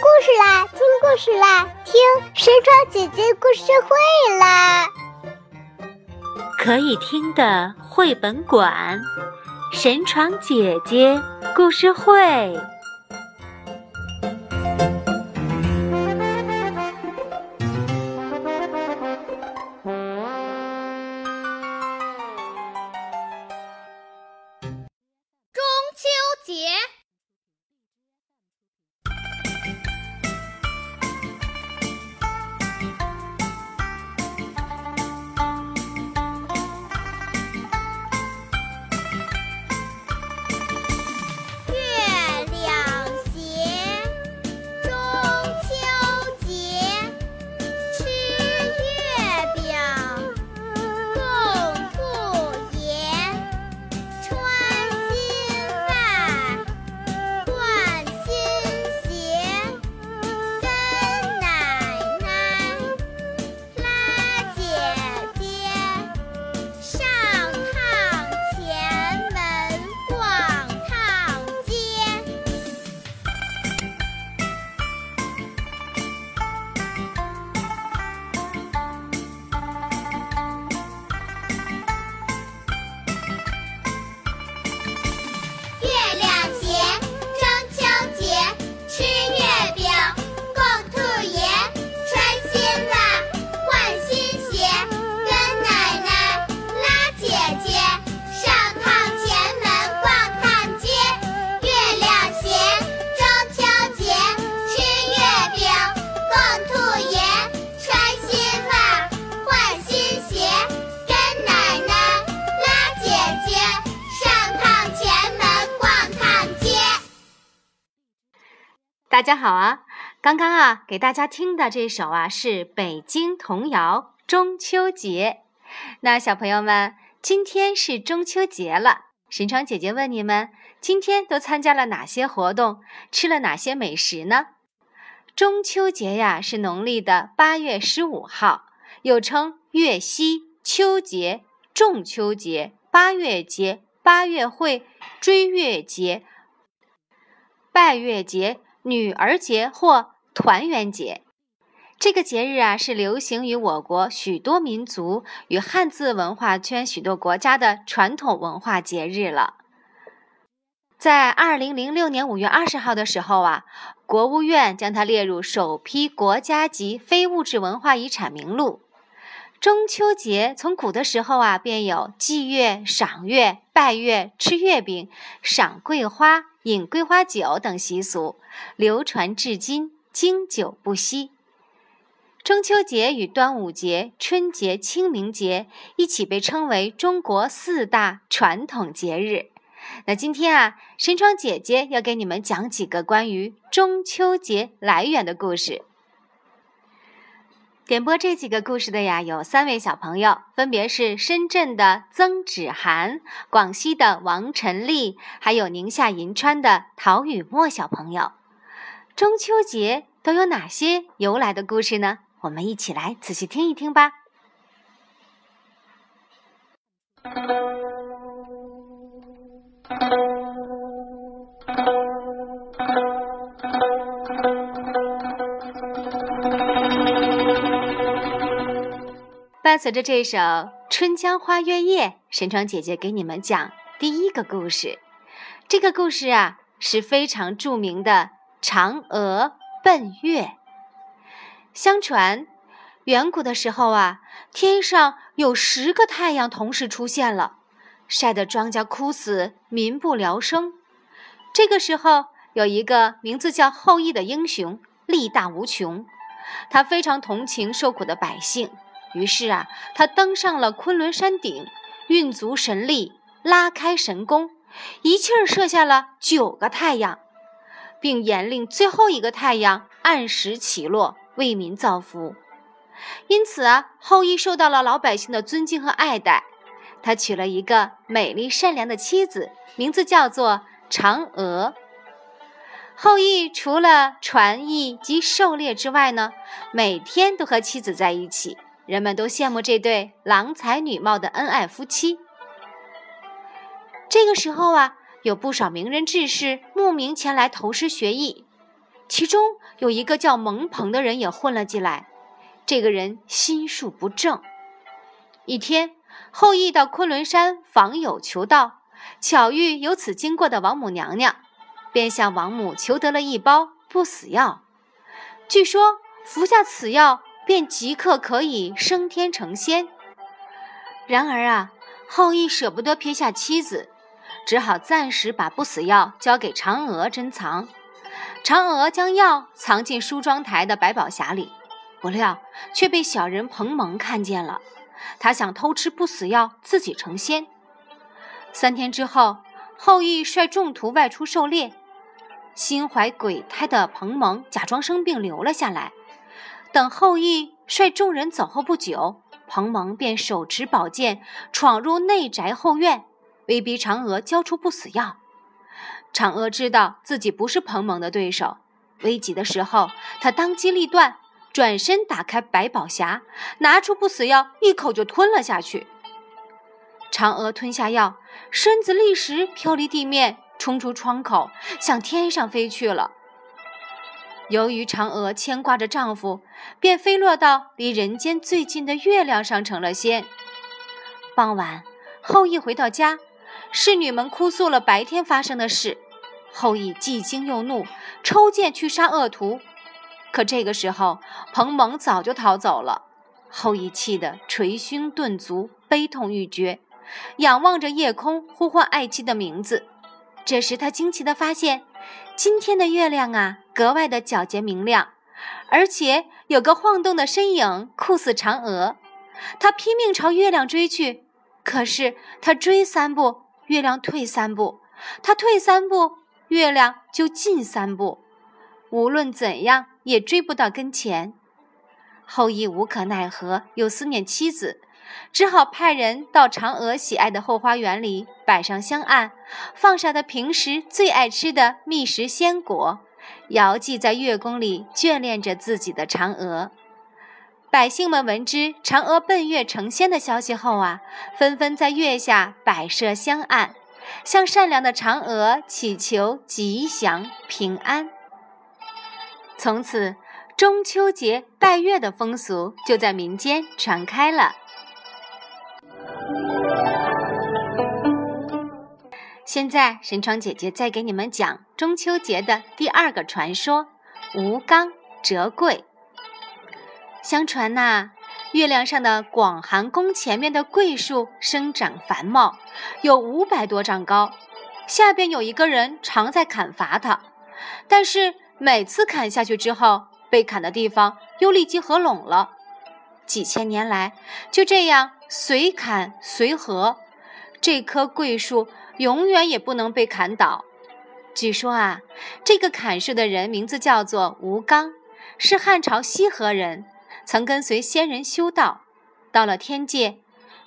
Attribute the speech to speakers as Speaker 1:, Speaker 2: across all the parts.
Speaker 1: 故事啦，听故事啦，听神床姐姐故事会啦！
Speaker 2: 可以听的绘本馆，神床姐姐故事会。
Speaker 3: 中秋节。
Speaker 2: 大家好啊！刚刚啊，给大家听的这首啊是北京童谣《中秋节》。那小朋友们，今天是中秋节了，神床姐姐问你们，今天都参加了哪些活动，吃了哪些美食呢？中秋节呀，是农历的八月十五号，又称月夕、秋节、中秋节、八月节、八月会、追月节、拜月节。女儿节或团圆节，这个节日啊是流行于我国许多民族与汉字文化圈许多国家的传统文化节日了。在二零零六年五月二十号的时候啊，国务院将它列入首批国家级非物质文化遗产名录。中秋节从古的时候啊，便有祭月、赏月、拜月、吃月饼、赏桂花、饮桂花酒等习俗，流传至今，经久不息。中秋节与端午节、春节、清明节一起被称为中国四大传统节日。那今天啊，神窗姐姐要给你们讲几个关于中秋节来源的故事。点播这几个故事的呀，有三位小朋友，分别是深圳的曾芷涵、广西的王晨丽，还有宁夏银川的陶雨墨小朋友。中秋节都有哪些由来的故事呢？我们一起来仔细听一听吧。伴随着这首《春江花月夜》，神窗姐姐给你们讲第一个故事。这个故事啊是非常著名的嫦娥奔月。相传，远古的时候啊，天上有十个太阳同时出现了，晒得庄稼枯死，民不聊生。这个时候，有一个名字叫后羿的英雄，力大无穷，他非常同情受苦的百姓。于是啊，他登上了昆仑山顶，运足神力，拉开神弓，一气儿射下了九个太阳，并严令最后一个太阳按时起落，为民造福。因此啊，后羿受到了老百姓的尊敬和爱戴。他娶了一个美丽善良的妻子，名字叫做嫦娥。后羿除了传艺及狩猎之外呢，每天都和妻子在一起。人们都羡慕这对郎才女貌的恩爱夫妻。这个时候啊，有不少名人志士慕名前来投师学艺。其中有一个叫蒙鹏的人也混了进来。这个人心术不正。一天，后羿到昆仑山访友求道，巧遇由此经过的王母娘娘，便向王母求得了一包不死药。据说服下此药，便即刻可以升天成仙。然而啊，后羿舍不得撇下妻子，只好暂时把不死药交给嫦娥珍藏。嫦娥将药藏进梳妆台的百宝匣里，不料却被小人彭蒙看见了。他想偷吃不死药，自己成仙。三天之后，后羿率众徒外出狩猎，心怀鬼胎的彭蒙假装生病留了下来。等后羿率众人走后不久，彭蒙便手持宝剑闯入内宅后院，威逼嫦娥交出不死药。嫦娥知道自己不是彭蒙的对手，危急的时候，她当机立断。转身打开百宝匣，拿出不死药，一口就吞了下去。嫦娥吞下药，身子立时飘离地面，冲出窗口，向天上飞去了。由于嫦娥牵挂着丈夫，便飞落到离人间最近的月亮上，成了仙。傍晚，后羿回到家，侍女们哭诉了白天发生的事。后羿既惊又怒，抽剑去杀恶徒。可这个时候，彭蒙早就逃走了。后羿气得捶胸顿足，悲痛欲绝，仰望着夜空，呼唤爱妻的名字。这时，他惊奇地发现，今天的月亮啊，格外的皎洁明亮，而且有个晃动的身影，酷似嫦娥。他拼命朝月亮追去，可是他追三步，月亮退三步；他退三步，月亮就进三步。无论怎样。也追不到跟前，后羿无可奈何，又思念妻子，只好派人到嫦娥喜爱的后花园里摆上香案，放上他平时最爱吃的蜜食鲜果，遥祭在月宫里眷恋着自己的嫦娥。百姓们闻知嫦娥奔月成仙的消息后啊，纷纷在月下摆设香案，向善良的嫦娥祈求吉祥平安。从此，中秋节拜月的风俗就在民间传开了。现在，神窗姐姐再给你们讲中秋节的第二个传说——吴刚折桂。相传呐，月亮上的广寒宫前面的桂树生长繁茂，有五百多丈高，下边有一个人常在砍伐它，但是。每次砍下去之后，被砍的地方又立即合拢了。几千年来，就这样随砍随合，这棵桂树永远也不能被砍倒。据说啊，这个砍树的人名字叫做吴刚，是汉朝西河人，曾跟随仙人修道，到了天界。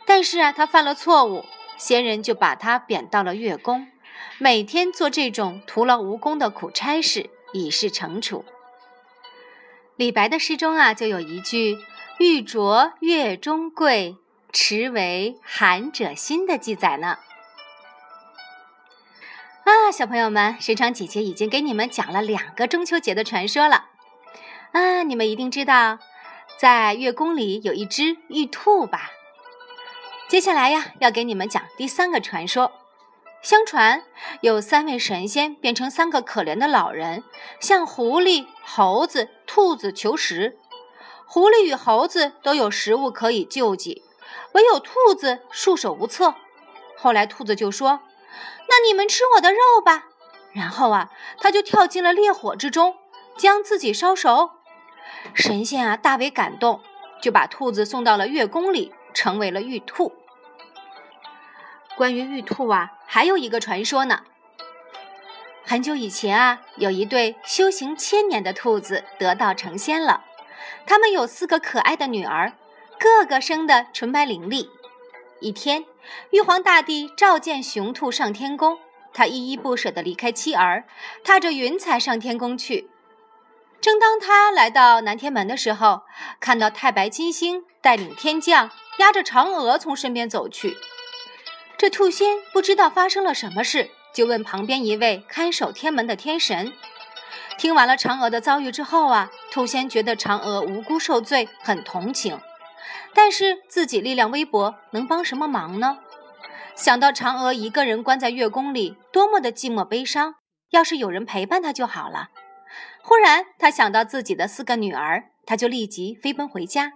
Speaker 2: 但是啊，他犯了错误，仙人就把他贬到了月宫，每天做这种徒劳无功的苦差事。以示惩处。李白的诗中啊，就有一句“玉琢月中桂，持为寒者心”的记载呢。啊，小朋友们，神长姐姐已经给你们讲了两个中秋节的传说了。啊，你们一定知道，在月宫里有一只玉兔吧？接下来呀，要给你们讲第三个传说。相传有三位神仙变成三个可怜的老人，向狐狸、猴子、兔子求食。狐狸与猴子都有食物可以救济，唯有兔子束手无策。后来兔子就说：“那你们吃我的肉吧。”然后啊，他就跳进了烈火之中，将自己烧熟。神仙啊大为感动，就把兔子送到了月宫里，成为了玉兔。关于玉兔啊，还有一个传说呢。很久以前啊，有一对修行千年的兔子得道成仙了。他们有四个可爱的女儿，个个生得纯白伶俐。一天，玉皇大帝召见雄兔上天宫，他依依不舍地离开妻儿，踏着云彩上天宫去。正当他来到南天门的时候，看到太白金星带领天将，压着嫦娥从身边走去。这兔仙不知道发生了什么事，就问旁边一位看守天门的天神：“听完了嫦娥的遭遇之后啊，兔仙觉得嫦娥无辜受罪，很同情。但是自己力量微薄，能帮什么忙呢？想到嫦娥一个人关在月宫里，多么的寂寞悲伤，要是有人陪伴她就好了。忽然，他想到自己的四个女儿，他就立即飞奔回家。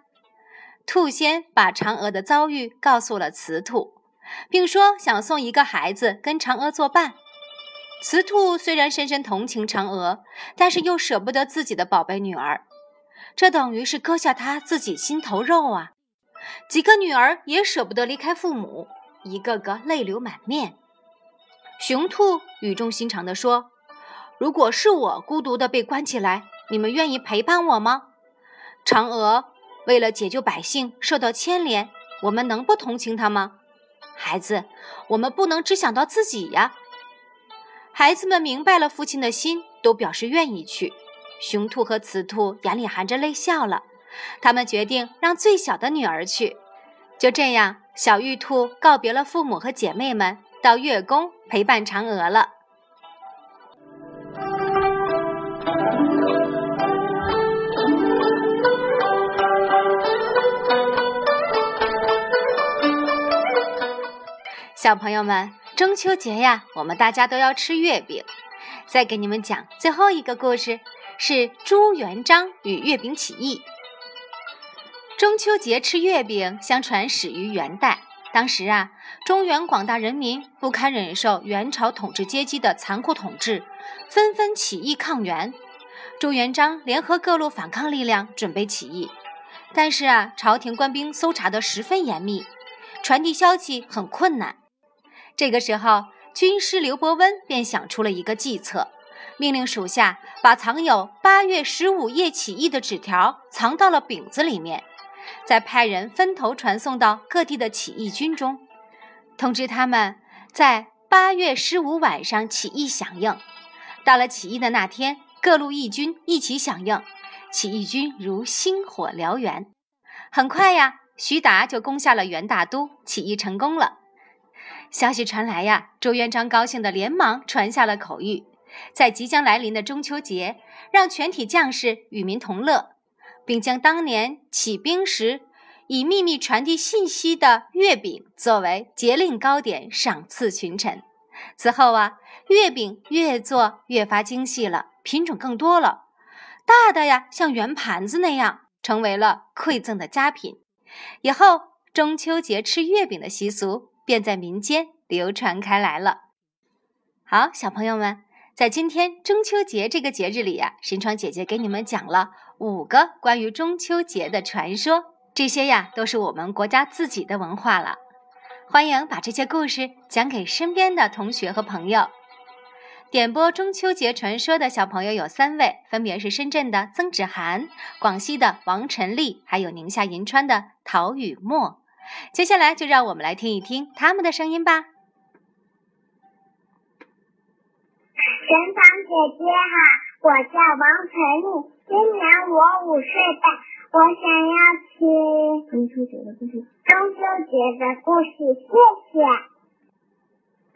Speaker 2: 兔仙把嫦娥的遭遇告诉了雌兔，并说想送一个孩子跟嫦娥作伴。雌兔虽然深深同情嫦娥，但是又舍不得自己的宝贝女儿，这等于是割下她自己心头肉啊！几个女儿也舍不得离开父母，一个个泪流满面。雄兔语重心长地说：“如果是我孤独的被关起来，你们愿意陪伴我吗？”嫦娥为了解救百姓受到牵连，我们能不同情他吗？孩子，我们不能只想到自己呀！孩子们明白了父亲的心，都表示愿意去。雄兔和雌兔眼里含着泪笑了，他们决定让最小的女儿去。就这样，小玉兔告别了父母和姐妹们，到月宫陪伴嫦娥了。小朋友们。中秋节呀，我们大家都要吃月饼。再给你们讲最后一个故事，是朱元璋与月饼起义。中秋节吃月饼，相传始于元代。当时啊，中原广大人民不堪忍受元朝统治阶级的残酷统治，纷纷起义抗元。朱元璋联合各路反抗力量，准备起义。但是啊，朝廷官兵搜查得十分严密，传递消息很困难。这个时候，军师刘伯温便想出了一个计策，命令属下把藏有八月十五夜起义的纸条藏到了饼子里面，再派人分头传送到各地的起义军中，通知他们在八月十五晚上起义响应。到了起义的那天，各路义军一起响应，起义军如星火燎原。很快呀，徐达就攻下了元大都，起义成功了。消息传来呀，朱元璋高兴的连忙传下了口谕，在即将来临的中秋节，让全体将士与民同乐，并将当年起兵时以秘密传递信息的月饼作为节令糕点赏赐群臣。此后啊，月饼越做越发精细了，品种更多了，大的呀像圆盘子那样，成为了馈赠的佳品。以后中秋节吃月饼的习俗。便在民间流传开来了。好，小朋友们，在今天中秋节这个节日里呀，神窗姐姐给你们讲了五个关于中秋节的传说，这些呀都是我们国家自己的文化了。欢迎把这些故事讲给身边的同学和朋友。点播中秋节传说的小朋友有三位，分别是深圳的曾芷涵、广西的王晨丽，还有宁夏银川的陶雨墨。接下来就让我们来听一听他们的声音吧。
Speaker 1: 神堂姐姐好，我叫王晨丽，今年我五岁半，我想要听
Speaker 4: 中秋节的故事。
Speaker 1: 中秋节的故事，谢谢。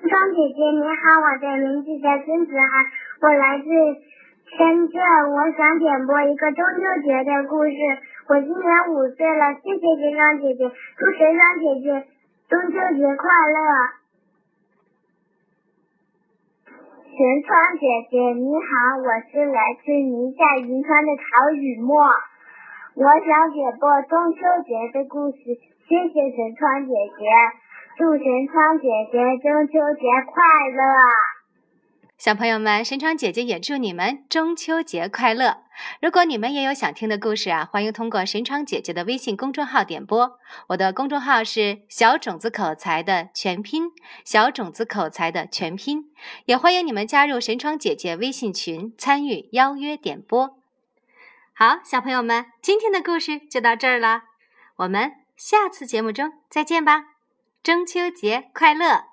Speaker 1: 张姐姐你好，我的名字叫孙子涵，我来自深圳，我想点播一个中秋节的故事。我今年五岁了，谢谢神窗姐姐，祝神窗姐姐中秋节快乐。神窗姐姐你好，我是来自宁夏银川的陶雨墨，我想点播中秋节的故事，谢谢神窗姐姐，祝神窗姐姐中秋节快乐。
Speaker 2: 小朋友们，神窗姐姐也祝你们中秋节快乐！如果你们也有想听的故事啊，欢迎通过神窗姐姐的微信公众号点播。我的公众号是小种子口才的全拼，小种子口才的全拼。也欢迎你们加入神窗姐姐微信群，参与邀约点播。好，小朋友们，今天的故事就到这儿了，我们下次节目中再见吧！中秋节快乐！